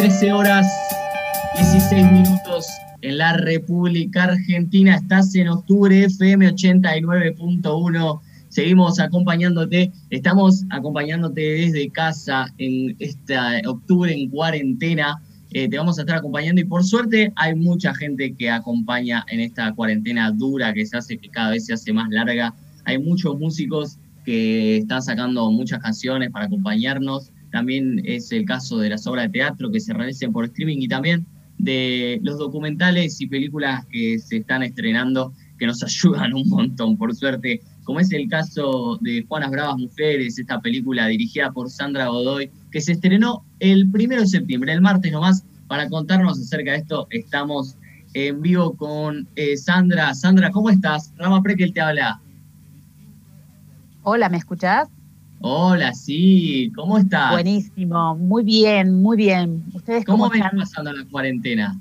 13 horas 16 minutos en la República Argentina. Estás en octubre FM 89.1. Seguimos acompañándote. Estamos acompañándote desde casa en este octubre en cuarentena. Eh, te vamos a estar acompañando y por suerte hay mucha gente que acompaña en esta cuarentena dura que se hace, que cada vez se hace más larga. Hay muchos músicos que están sacando muchas canciones para acompañarnos. También es el caso de las obras de teatro que se realicen por streaming y también de los documentales y películas que se están estrenando que nos ayudan un montón, por suerte, como es el caso de Juanas Bravas Mujeres, esta película dirigida por Sandra Godoy, que se estrenó el primero de septiembre, el martes nomás, para contarnos acerca de esto. Estamos en vivo con eh, Sandra. Sandra, ¿cómo estás? Rama Prekel te habla. Hola, ¿me escuchás? Hola, sí, ¿cómo estás? Buenísimo, muy bien, muy bien. ¿Ustedes cómo, cómo ven pasando la cuarentena?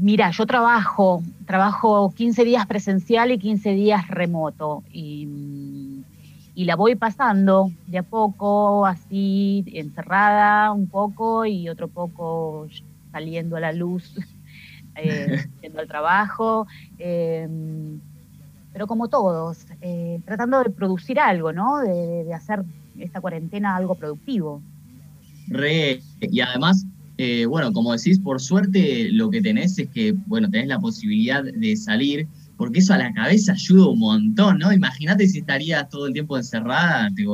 Mira, yo trabajo, trabajo 15 días presencial y 15 días remoto y, y, la voy pasando de a poco, así encerrada un poco y otro poco saliendo a la luz, eh, yendo al trabajo. Eh, pero como todos, eh, tratando de producir algo, ¿no? De, hacer esta cuarentena algo productivo. Re, y además, eh, bueno, como decís, por suerte lo que tenés es que, bueno, tenés la posibilidad de salir, porque eso a la cabeza ayuda un montón, ¿no? Imagínate si estarías todo el tiempo encerrada, te,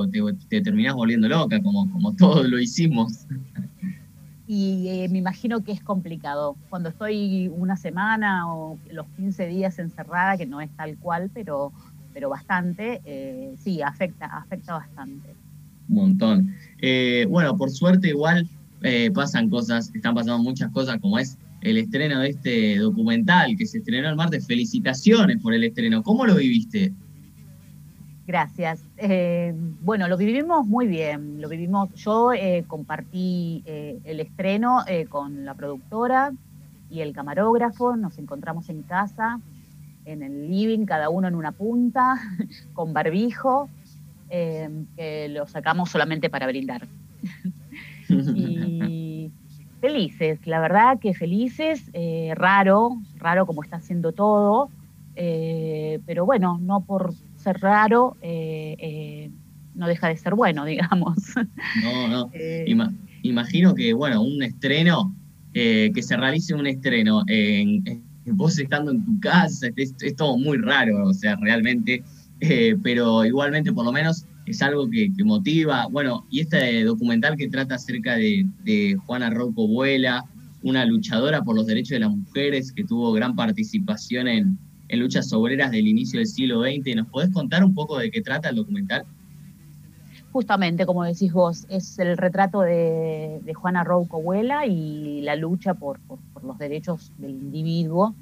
te, terminás volviendo loca, como, como todos lo hicimos y eh, me imagino que es complicado. Cuando estoy una semana o los 15 días encerrada, que no es tal cual, pero, pero bastante, eh, sí, afecta, afecta bastante. Un montón. Eh, bueno, por suerte igual pasan cosas, están pasando muchas cosas, como es el estreno de este documental que se estrenó el martes. Felicitaciones por el estreno. ¿Cómo lo viviste? Gracias. Eh, bueno, lo vivimos muy bien. Lo vivimos. Yo eh, compartí eh, el estreno con la productora y el camarógrafo. Nos encontramos en casa, en el living, cada uno en una punta, con barbijo, que lo sacamos solamente para brindar. y felices, la verdad que felices. raro, raro como está haciendo todo. pero bueno, no por ser raro, eh, eh, no deja de ser bueno, digamos. No, no. Eh, imagino que, bueno, un estreno, que se realice un estreno en, vos estando en tu casa, es, todo muy raro, o sea, realmente, pero igualmente por lo menos es algo que, motiva. Bueno, y este documental que trata acerca de, de Juana Rocco Vuela, una luchadora por los derechos de las mujeres que tuvo gran participación en, en luchas obreras del inicio del siglo XX. ¿Nos podés contar un poco de qué trata el documental? Justamente, como decís vos, es el retrato de, Juana Rouco Huela y la lucha por, los derechos del individuo.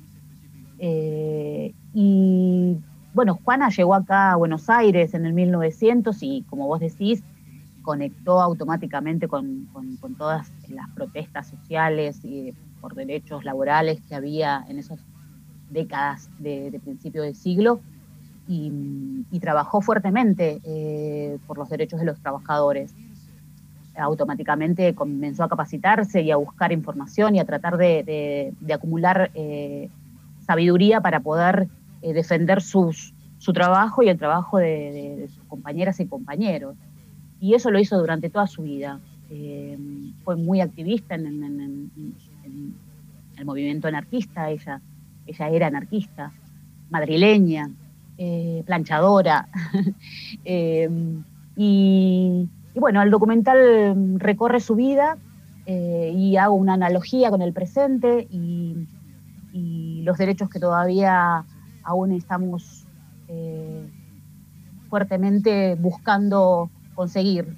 Eh, y bueno, Juana llegó acá a Buenos Aires en el 1900 y, como vos decís, conectó automáticamente con, todas las protestas sociales y por derechos laborales que había en esos décadas de, principio del siglo y, trabajó fuertemente eh, por los derechos de los trabajadores. Automáticamente comenzó a capacitarse y a buscar información y a tratar de, acumular eh, sabiduría para poder eh, defender sus, su trabajo y el trabajo de, sus compañeras y compañeros. Y eso lo hizo durante toda su vida. fue muy activista en, en el movimiento anarquista, ella ella era anarquista, madrileña, eh, planchadora. Eh, y, bueno, el documental recorre su vida eh, y hago una analogía con el presente y, los derechos que todavía aún estamos fuertemente buscando conseguir.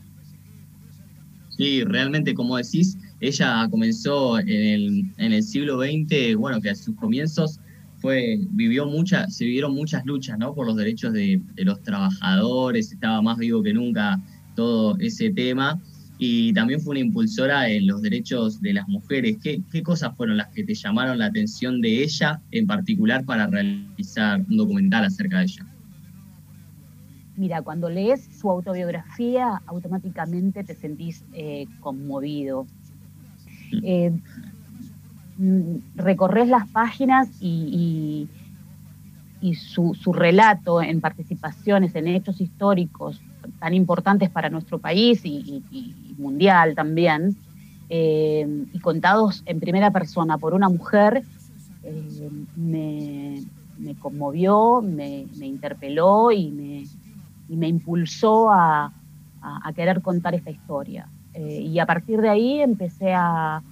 Sí, realmente, como decís, ella comenzó en el, en el siglo XX, bueno, que a sus comienzos fue, vivió muchas, se vivieron muchas luchas, ¿no? Por los derechos de, los trabajadores, estaba más vivo que nunca todo ese tema. Y también fue una impulsora en los derechos de las mujeres. ¿Qué, ¿Qué cosas fueron las que te llamaron la atención de ella en particular para realizar un documental acerca de ella? Mira, cuando lees su autobiografía, automáticamente te sentís eh, conmovido Eh, mm, recorres las páginas y, y, su, relato en participaciones, en hechos históricos tan importantes para nuestro país y, mundial también, eh, y contados en primera persona por una mujer, eh, me, conmovió, me, interpeló y me, me impulsó a, querer contar esta historia. Eh, y a partir de ahí empecé a,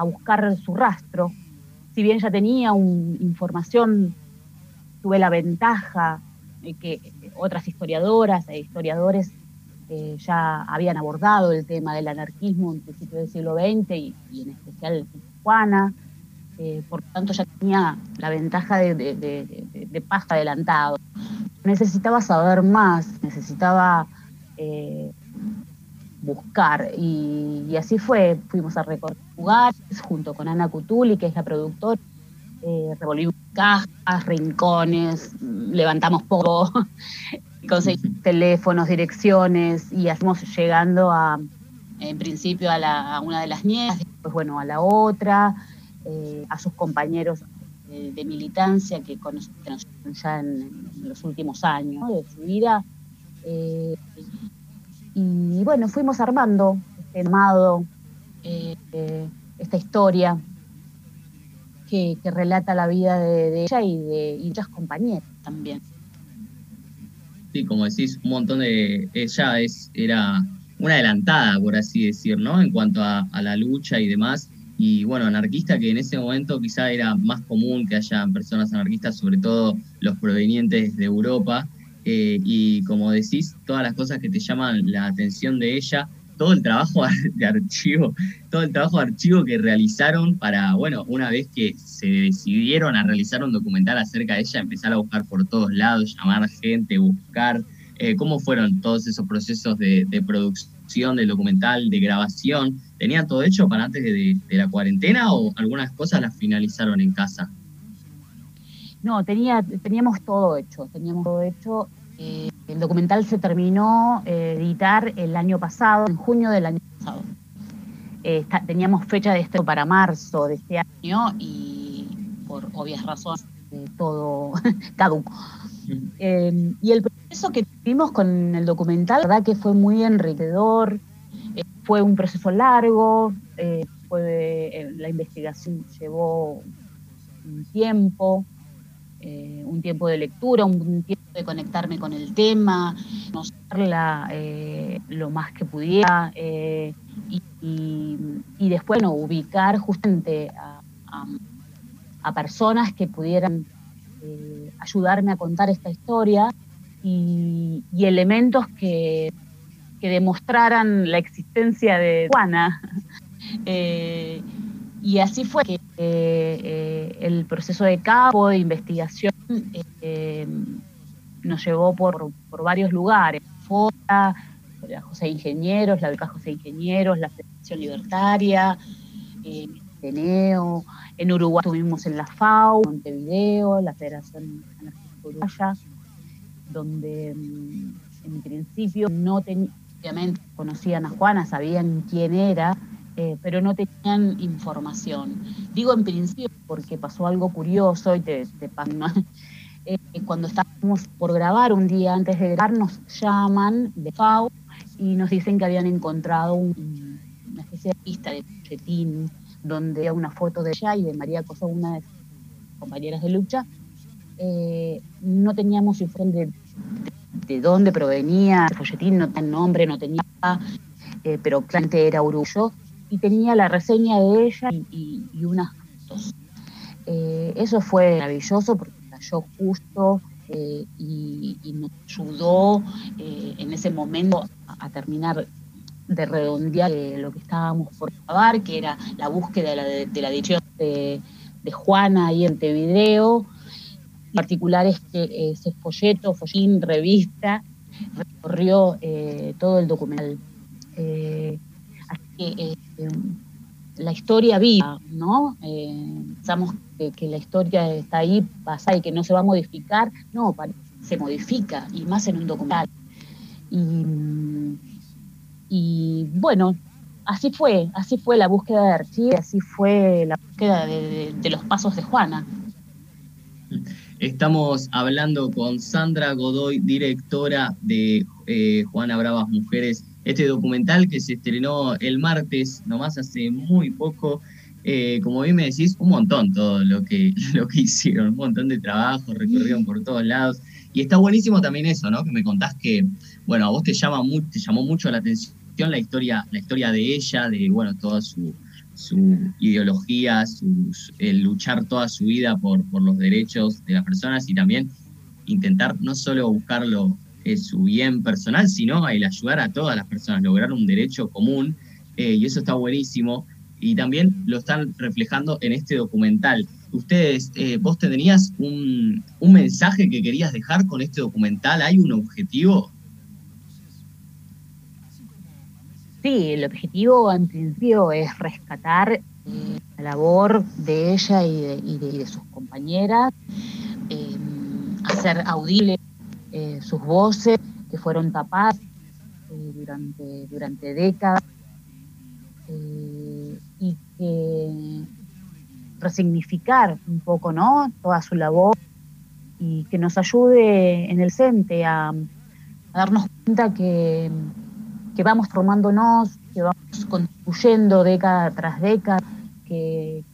buscar su rastro. Si bien ya tenía información, tuve la ventaja de que otras historiadoras e historiadores eh, ya habían abordado el tema del anarquismo en principio del siglo XX y, en especial Juana. Eh, por tanto ya tenía la ventaja de, de, paso adelantado. Necesitaba saber más, necesitaba eh, buscar. Y, así fue, fuimos a recorrer lugares junto con Ana Cutuli, que es la productora, eh, revolvimos cajas, rincones, levantamos poco, conseguimos teléfonos, direcciones y hacemos llegando a, en principio a, la, una de las nietas, después bueno, a la otra, eh, a sus compañeros de, militancia que conocen ya en, los últimos años de su vida. Eh, y bueno, fuimos armando este armado, eh, esta historia que, relata la vida de, ella y de y muchas compañeras también. Sí, como decís, un montón de... Ella es, era una adelantada, por así decir, ¿no? En cuanto a la lucha y demás y bueno, anarquista que en ese momento quizá era más común que haya personas anarquistas, sobre todo los provenientes de Europa, eh, y como decís, todas las cosas que te llaman la atención de ella, todo el trabajo de archivo, todo el trabajo de archivo que realizaron para, bueno, una vez que se decidieron a realizar un documental acerca de ella, empezar a buscar por todos lados, llamar gente, buscar, eh, cómo fueron todos esos procesos de, de producción del documental, de grabación, ¿tenían todo hecho para antes de, la cuarentena o algunas cosas las finalizaron en casa? No, tenía, teníamos todo hecho, teníamos todo hecho. Eh, el documental se terminó de eh, editar el año pasado, en junio del año pasado. Eh, teníamos fecha de estreno para marzo de este año y por obvias razones todo caduco. Eh, y el proceso que tuvimos con el documental, la verdad que fue muy enriquecedor, eh, fue un proceso largo, eh, fue, la investigación llevó un tiempo, un tiempo de lectura, un tiempo de conectarme con el tema, conocerla lo más que pudiera y, después ubicar justamente a personas que pudieran eh, ayudarme a contar esta historia y, elementos que, demostraran la existencia de Juana. Eh, y así fue que eh, el proceso de campo, de investigación, nos llevó por, varios lugares. Fora, la José Ingenieros, la beca José Ingenieros, la Federación Libertaria, Teneo, en Uruguay estuvimos en la FAO, Montevideo, la Federación Uruguaya, donde mm, en principio no tenían, obviamente conocían a Juana, sabían quién era, eh, pero no tenían información. Digo en principio porque pasó algo curioso y te, te eh, cuando estábamos por grabar un día antes de grabar nos llaman de FAO y nos dicen que habían encontrado una especie de pista de folletín donde había una foto de ella y de María Cosa, una de sus compañeras de lucha. Eh, no teníamos información de, dónde provenía el folletín, no tenía nombre, no tenía, eh, pero claramente era uruguayo, y tenía la reseña de ella y, unas fotos. Eh, eso fue maravilloso porque cayó justo y, nos ayudó en ese momento a terminar de redondear eh, lo que estábamos por acabar, que era la búsqueda de la, de, la edición de, Juana ahí en Montevideo. En particular es que eh, ese folleto, follín, revista, recorrió eh, todo el documental. Así que la historia viva, ¿no? pensamos que, la historia está ahí, pasa y que no se va a modificar. No, se modifica, y más en un documental. Y y bueno, así fue, así fue la búsqueda de Archie, así fue la búsqueda de, los pasos de Juana. Estamos hablando con Sandra Godoy, directora de eh, Juana Bravas Mujeres, este documental que se estrenó el martes, nomás hace muy poco. Eh, como bien me decís, un montón todo lo que, lo que hicieron, un montón de trabajo, recorrieron por todos lados. Y está buenísimo también eso, ¿no? Que me contás que, bueno, a vos te, llama te llamó mucho la atención la historia, la historia de ella, de, bueno, toda su, ideología, el luchar toda su vida por, por los derechos de las personas y también intentar no solo buscarlo su bien personal, sino el ayudar a todas las personas, lograr un derecho común, eh, y eso está buenísimo, y también lo están reflejando en este documental. Ustedes, eh, vos tenías un, un mensaje que querías dejar con este documental, ¿hay un objetivo? Sí, el objetivo en principio es rescatar eh, la labor de ella y de, sus compañeras, hacer audible eh, sus voces que fueron tapadas eh, durante, durante décadas eh, y que resignificar un poco ¿no? toda su labor y que nos ayude en el CENTE a, darnos cuenta que, que, vamos formándonos, que vamos construyendo década tras década, que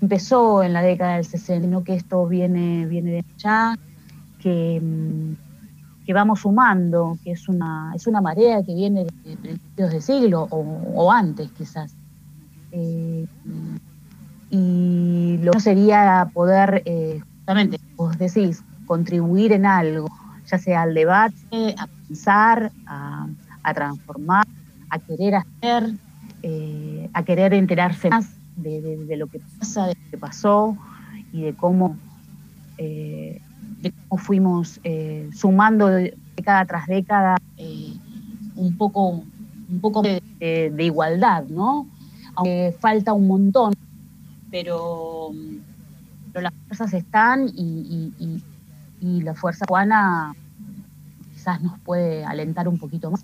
empezó en la década del 60, no que esto viene, viene de allá que, que, vamos sumando, que es una, es una marea que viene de principios de siglo o, antes quizás. Eh, y lo que sería poder, eh, justamente, vos decís, contribuir en algo, ya sea al debate, a pensar, a, transformar, a querer hacer, eh, a querer enterarse más de, lo que pasa, de lo que pasó y de cómo de cómo fuimos eh, sumando década tras década eh, un poco, un poco de, igualdad, ¿no? Aunque falta un montón, pero, las fuerzas están y, la fuerza cubana quizás nos puede alentar un poquito más.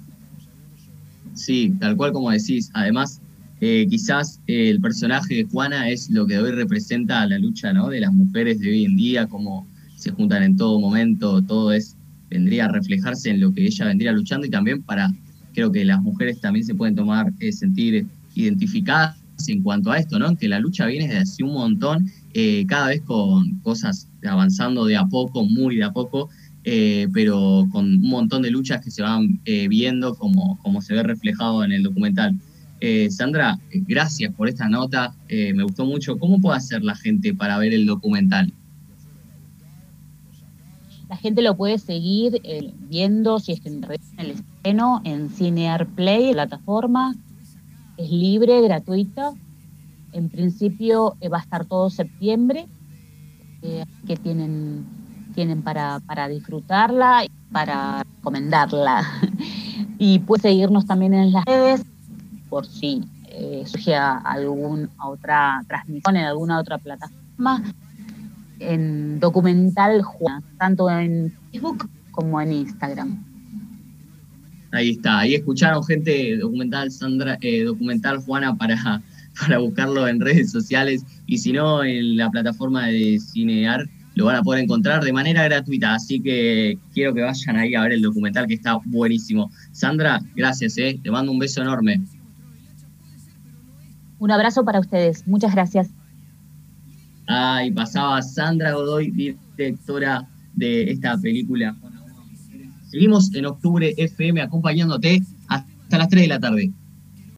Sí, tal cual como decís. Además, eh, quizás el personaje de Juana es lo que hoy representa la lucha ¿no? de las mujeres de hoy en día, como se juntan en todo momento, todo es, vendría a reflejarse en lo que ella vendría luchando y también para, creo que las mujeres también se pueden tomar, eh, sentir identificadas en cuanto a esto, ¿no? Que la lucha viene desde hace un montón, eh, cada vez con cosas avanzando de a poco, muy de a poco, eh, pero con un montón de luchas que se van viendo como, como se ve reflejado en el documental. Sandra, gracias por esta nota, me gustó mucho. ¿Cómo puede hacer la gente para ver el documental? La gente lo puede seguir eh, viendo, si es que en el estreno, en Cinear Play, plataforma. Es libre, gratuita. En principio eh, va a estar todo septiembre, eh, que tienen, tienen para, para disfrutarla y para recomendarla. y puede seguirnos también en las redes por si surge alguna otra transmisión en alguna otra plataforma en documental Juana, tanto en Facebook como en Instagram. Ahí está, ahí escucharon gente documental Sandra, eh, documental Juana para, para buscarlo en redes sociales y si no en la plataforma de Cinear lo van a poder encontrar de manera gratuita, así que quiero que vayan ahí a ver el documental que está buenísimo. Sandra, gracias, eh, te mando un beso enorme. Un abrazo para ustedes, muchas gracias. Ah, y pasaba Sandra Godoy, directora de esta película. Seguimos en octubre FM acompañándote hasta las 3 de la tarde.